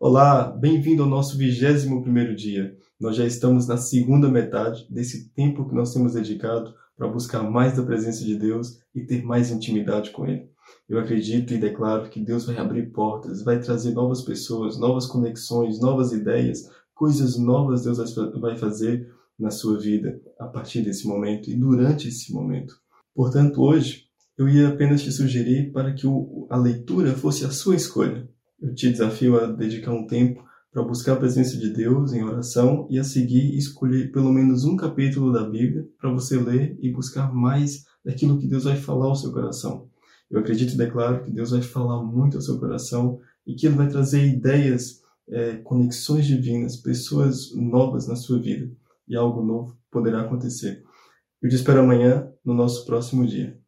Olá, bem-vindo ao nosso 21 primeiro dia. Nós já estamos na segunda metade desse tempo que nós temos dedicado para buscar mais da presença de Deus e ter mais intimidade com Ele. Eu acredito e declaro que Deus vai abrir portas, vai trazer novas pessoas, novas conexões, novas ideias, coisas novas Deus vai fazer na sua vida a partir desse momento e durante esse momento. Portanto, hoje eu ia apenas te sugerir para que a leitura fosse a sua escolha. Eu te desafio a dedicar um tempo para buscar a presença de Deus em oração e a seguir escolher pelo menos um capítulo da Bíblia para você ler e buscar mais daquilo que Deus vai falar ao seu coração. Eu acredito e declaro que Deus vai falar muito ao seu coração e que Ele vai trazer ideias, é, conexões divinas, pessoas novas na sua vida e algo novo poderá acontecer. Eu te espero amanhã no nosso próximo dia.